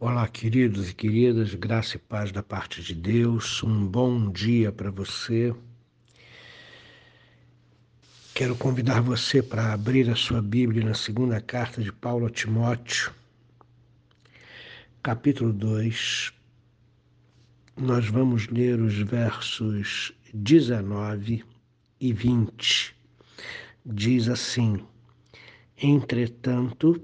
Olá, queridos e queridas, graça e paz da parte de Deus. Um bom dia para você. Quero convidar você para abrir a sua Bíblia na segunda carta de Paulo a Timóteo, capítulo 2. Nós vamos ler os versos 19 e 20. Diz assim: Entretanto,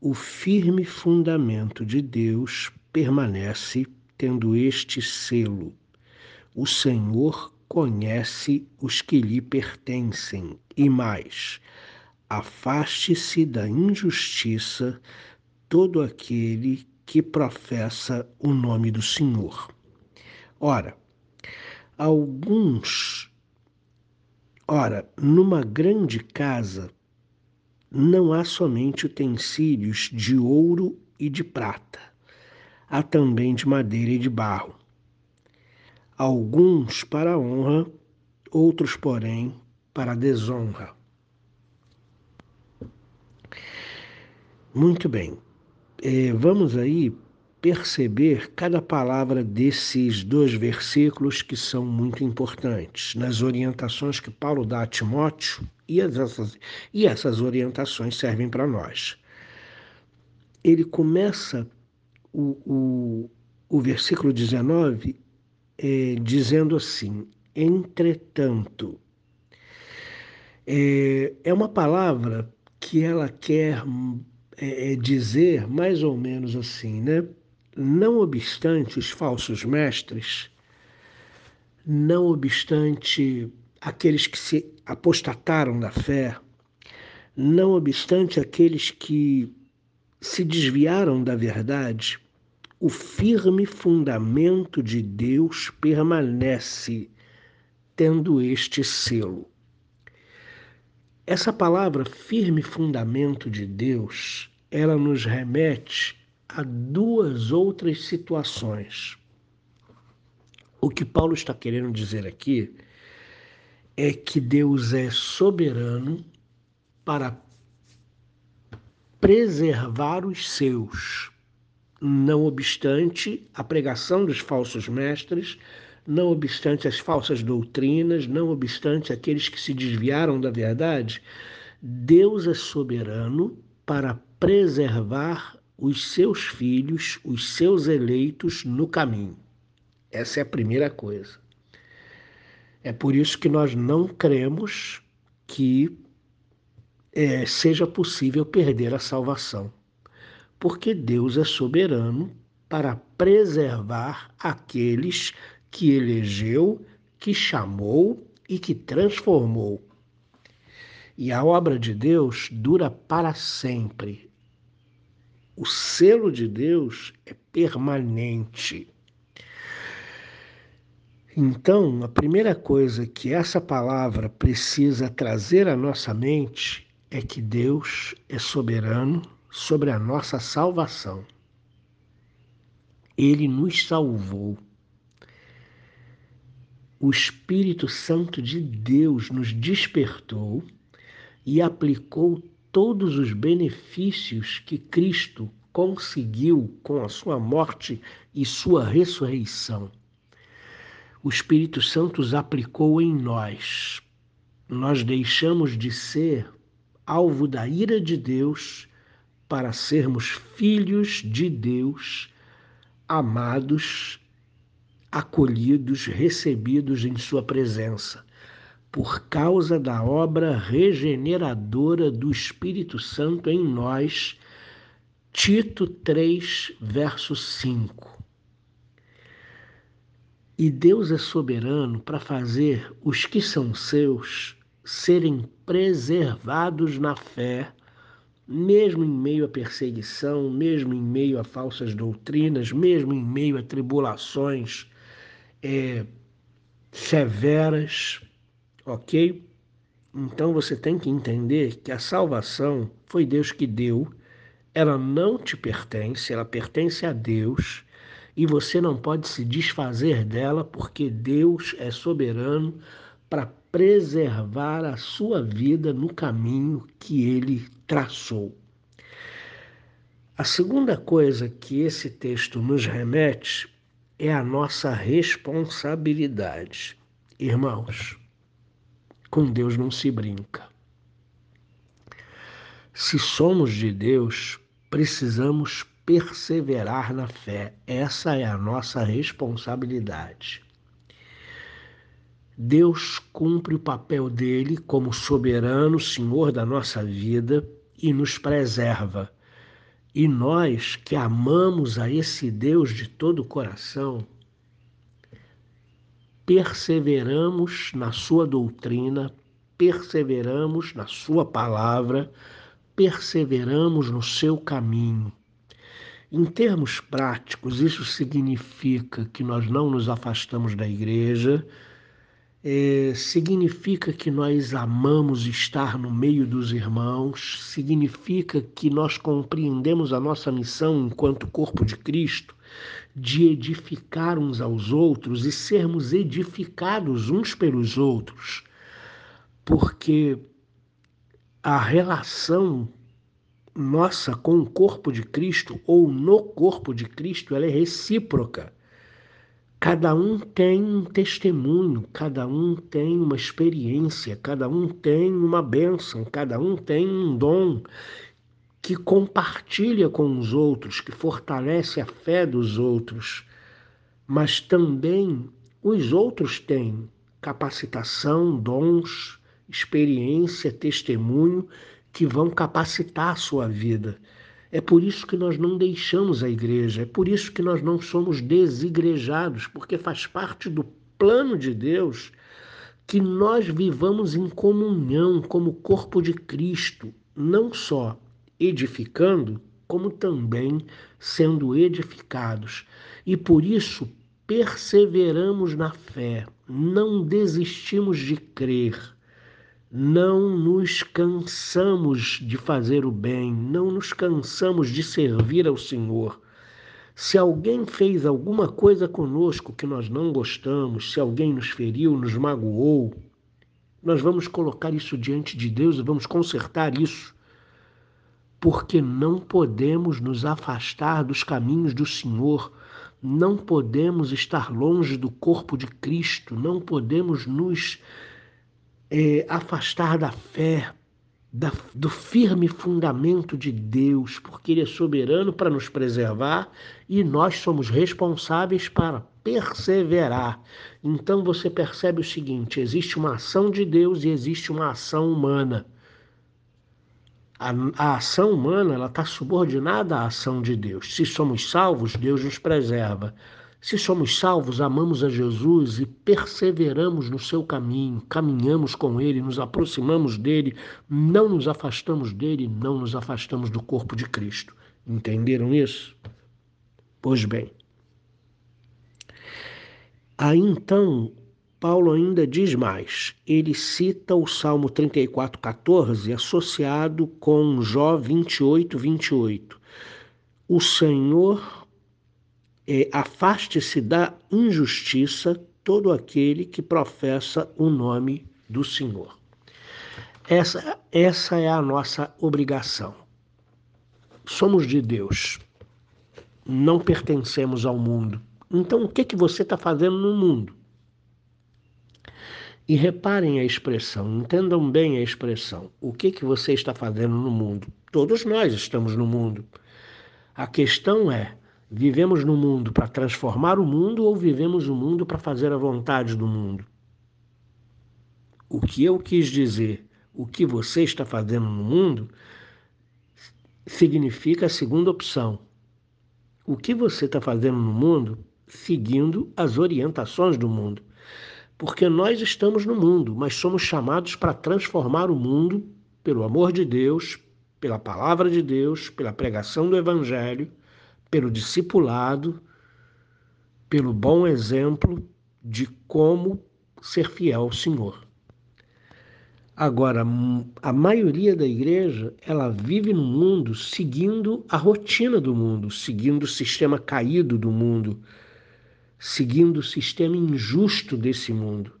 o firme fundamento de Deus permanece tendo este selo: o Senhor conhece os que lhe pertencem, e mais, afaste-se da injustiça todo aquele que professa o nome do Senhor. Ora, alguns, ora, numa grande casa não há somente utensílios de ouro e de prata, há também de madeira e de barro. Alguns para a honra, outros, porém, para a desonra. Muito bem, é, vamos aí perceber cada palavra desses dois versículos que são muito importantes nas orientações que Paulo dá a Timóteo e essas, e essas orientações servem para nós. Ele começa o, o, o versículo 19 é, dizendo assim: entretanto. É, é uma palavra que ela quer é, é dizer mais ou menos assim, né? Não obstante os falsos mestres, não obstante aqueles que se apostataram da fé, não obstante aqueles que se desviaram da verdade, o firme fundamento de Deus permanece, tendo este selo. Essa palavra firme fundamento de Deus, ela nos remete a duas outras situações. O que Paulo está querendo dizer aqui é que Deus é soberano para preservar os seus, não obstante a pregação dos falsos mestres, não obstante as falsas doutrinas, não obstante aqueles que se desviaram da verdade, Deus é soberano para preservar os seus filhos, os seus eleitos no caminho. Essa é a primeira coisa. É por isso que nós não cremos que é, seja possível perder a salvação, porque Deus é soberano para preservar aqueles que elegeu, que chamou e que transformou. E a obra de Deus dura para sempre. O selo de Deus é permanente. Então, a primeira coisa que essa palavra precisa trazer à nossa mente é que Deus é soberano sobre a nossa salvação. Ele nos salvou. O Espírito Santo de Deus nos despertou e aplicou todos os benefícios que Cristo conseguiu com a sua morte e sua ressurreição o Espírito Santo os aplicou em nós. Nós deixamos de ser alvo da ira de Deus para sermos filhos de Deus, amados, acolhidos, recebidos em Sua presença, por causa da obra regeneradora do Espírito Santo em nós. Tito 3, verso 5. E Deus é soberano para fazer os que são seus serem preservados na fé, mesmo em meio à perseguição, mesmo em meio a falsas doutrinas, mesmo em meio a tribulações é, severas, ok? Então você tem que entender que a salvação foi Deus que deu, ela não te pertence, ela pertence a Deus e você não pode se desfazer dela porque Deus é soberano para preservar a sua vida no caminho que ele traçou. A segunda coisa que esse texto nos remete é a nossa responsabilidade. Irmãos, com Deus não se brinca. Se somos de Deus, precisamos perseverar na fé. Essa é a nossa responsabilidade. Deus cumpre o papel dele como soberano Senhor da nossa vida e nos preserva e nós que amamos a esse Deus de todo o coração, perseveramos na sua doutrina, perseveramos na sua palavra, perseveramos no seu caminho. Em termos práticos, isso significa que nós não nos afastamos da igreja, é, significa que nós amamos estar no meio dos irmãos, significa que nós compreendemos a nossa missão enquanto corpo de Cristo, de edificar uns aos outros e sermos edificados uns pelos outros, porque a relação nossa com o corpo de Cristo ou no corpo de Cristo ela é recíproca. Cada um tem um testemunho, cada um tem uma experiência, cada um tem uma bênção, cada um tem um dom que compartilha com os outros, que fortalece a fé dos outros. Mas também os outros têm capacitação, dons, experiência, testemunho que vão capacitar a sua vida. É por isso que nós não deixamos a igreja, é por isso que nós não somos desigrejados, porque faz parte do plano de Deus que nós vivamos em comunhão como corpo de Cristo, não só edificando, como também sendo edificados. E por isso perseveramos na fé, não desistimos de crer não nos cansamos de fazer o bem, não nos cansamos de servir ao Senhor. Se alguém fez alguma coisa conosco que nós não gostamos, se alguém nos feriu, nos magoou, nós vamos colocar isso diante de Deus e vamos consertar isso, porque não podemos nos afastar dos caminhos do Senhor, não podemos estar longe do corpo de Cristo, não podemos nos é, afastar da fé, da, do firme fundamento de Deus, porque Ele é soberano para nos preservar e nós somos responsáveis para perseverar. Então você percebe o seguinte: existe uma ação de Deus e existe uma ação humana. A, a ação humana está subordinada à ação de Deus. Se somos salvos, Deus nos preserva. Se somos salvos, amamos a Jesus e perseveramos no seu caminho, caminhamos com ele, nos aproximamos dele, não nos afastamos dele, não nos afastamos do corpo de Cristo. Entenderam isso? Pois bem. Aí então, Paulo ainda diz mais. Ele cita o Salmo 34, 14, associado com Jó 28, 28. O Senhor é, afaste-se da injustiça todo aquele que professa o nome do Senhor. Essa, essa é a nossa obrigação. Somos de Deus, não pertencemos ao mundo. Então, o que, que você está fazendo no mundo? E reparem a expressão, entendam bem a expressão. O que, que você está fazendo no mundo? Todos nós estamos no mundo. A questão é: Vivemos no mundo para transformar o mundo ou vivemos no mundo para fazer a vontade do mundo? O que eu quis dizer, o que você está fazendo no mundo, significa a segunda opção. O que você está fazendo no mundo seguindo as orientações do mundo. Porque nós estamos no mundo, mas somos chamados para transformar o mundo pelo amor de Deus, pela palavra de Deus, pela pregação do Evangelho pelo discipulado, pelo bom exemplo de como ser fiel ao Senhor. Agora, a maioria da igreja, ela vive no mundo seguindo a rotina do mundo, seguindo o sistema caído do mundo, seguindo o sistema injusto desse mundo.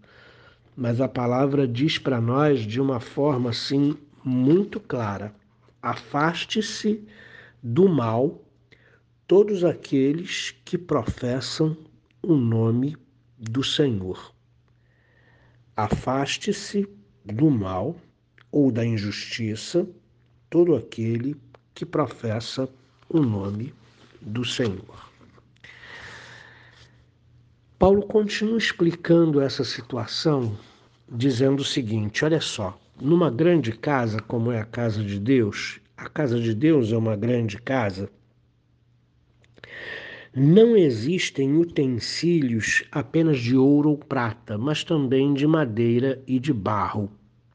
Mas a palavra diz para nós de uma forma assim muito clara: afaste-se do mal todos aqueles que professam o nome do Senhor. Afaste-se do mal ou da injustiça todo aquele que professa o nome do Senhor. Paulo continua explicando essa situação, dizendo o seguinte: olha só, numa grande casa como é a casa de Deus, a casa de Deus é uma grande casa, não existem utensílios apenas de ouro ou prata, mas também de madeira e de barro,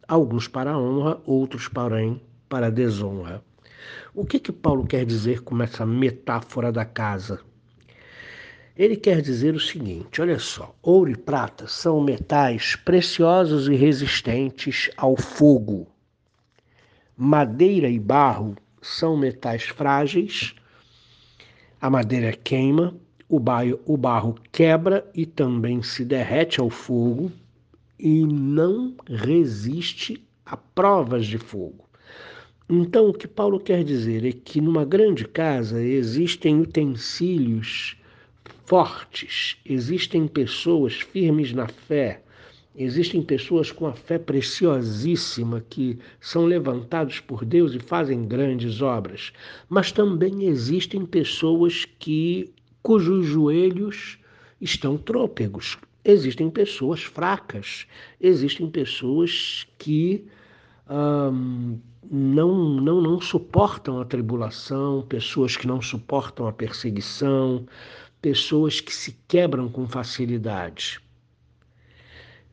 alguns para honra, outros, porém, para desonra. O que que Paulo quer dizer com essa metáfora da casa? Ele quer dizer o seguinte: olha só, ouro e prata são metais preciosos e resistentes ao fogo. Madeira e barro são metais frágeis a madeira queima, o, baio, o barro quebra e também se derrete ao fogo e não resiste a provas de fogo. Então, o que Paulo quer dizer é que numa grande casa existem utensílios fortes, existem pessoas firmes na fé, Existem pessoas com a fé preciosíssima que são levantados por Deus e fazem grandes obras, mas também existem pessoas que cujos joelhos estão trôpegos. Existem pessoas fracas, existem pessoas que hum, não, não, não suportam a tribulação, pessoas que não suportam a perseguição, pessoas que se quebram com facilidade.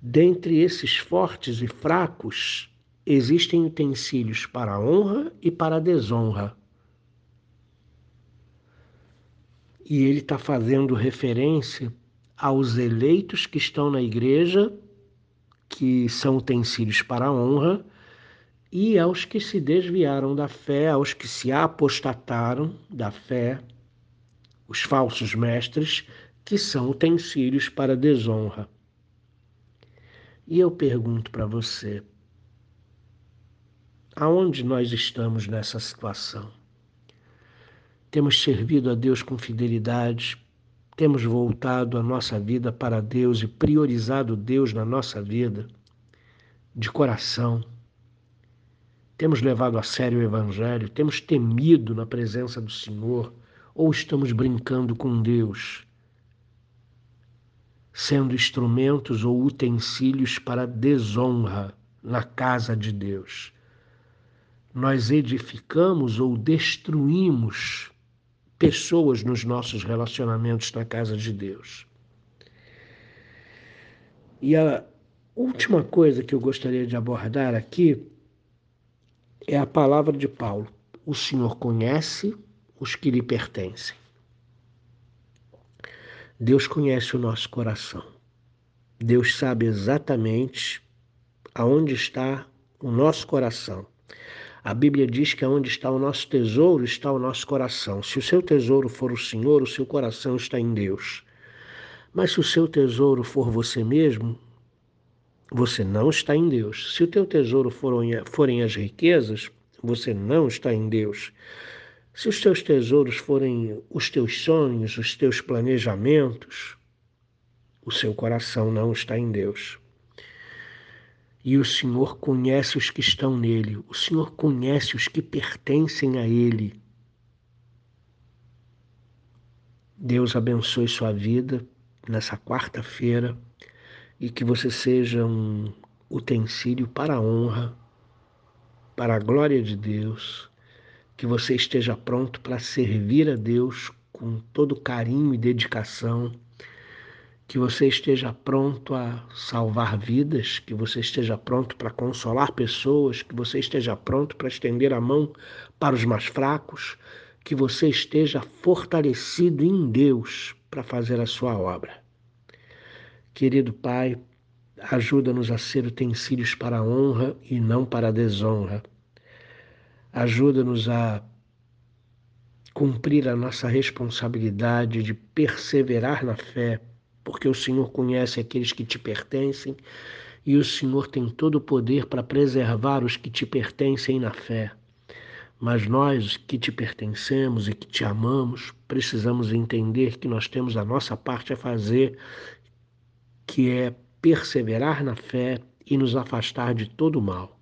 Dentre esses fortes e fracos, existem utensílios para a honra e para a desonra. E ele está fazendo referência aos eleitos que estão na igreja, que são utensílios para a honra, e aos que se desviaram da fé, aos que se apostataram da fé, os falsos mestres, que são utensílios para desonra. E eu pergunto para você: aonde nós estamos nessa situação? Temos servido a Deus com fidelidade, temos voltado a nossa vida para Deus e priorizado Deus na nossa vida de coração. Temos levado a sério o Evangelho, temos temido na presença do Senhor ou estamos brincando com Deus? sendo instrumentos ou utensílios para desonra na casa de Deus. Nós edificamos ou destruímos pessoas nos nossos relacionamentos na casa de Deus. E a última coisa que eu gostaria de abordar aqui é a palavra de Paulo. O Senhor conhece os que lhe pertencem. Deus conhece o nosso coração. Deus sabe exatamente aonde está o nosso coração. A Bíblia diz que aonde está o nosso tesouro está o nosso coração. Se o seu tesouro for o Senhor, o seu coração está em Deus. Mas se o seu tesouro for você mesmo, você não está em Deus. Se o teu tesouro forem as riquezas, você não está em Deus. Se os teus tesouros forem os teus sonhos, os teus planejamentos, o seu coração não está em Deus. E o Senhor conhece os que estão nele, o Senhor conhece os que pertencem a Ele. Deus abençoe sua vida nessa quarta-feira e que você seja um utensílio para a honra, para a glória de Deus que você esteja pronto para servir a Deus com todo carinho e dedicação, que você esteja pronto a salvar vidas, que você esteja pronto para consolar pessoas, que você esteja pronto para estender a mão para os mais fracos, que você esteja fortalecido em Deus para fazer a sua obra. Querido Pai, ajuda-nos a ser utensílios para a honra e não para a desonra Ajuda-nos a cumprir a nossa responsabilidade de perseverar na fé, porque o Senhor conhece aqueles que te pertencem e o Senhor tem todo o poder para preservar os que te pertencem na fé. Mas nós que te pertencemos e que te amamos, precisamos entender que nós temos a nossa parte a fazer, que é perseverar na fé e nos afastar de todo mal.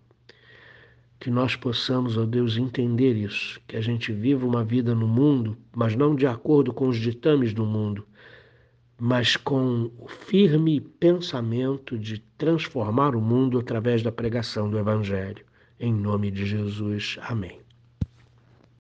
Que nós possamos, ó Deus, entender isso, que a gente viva uma vida no mundo, mas não de acordo com os ditames do mundo, mas com o firme pensamento de transformar o mundo através da pregação do Evangelho. Em nome de Jesus. Amém.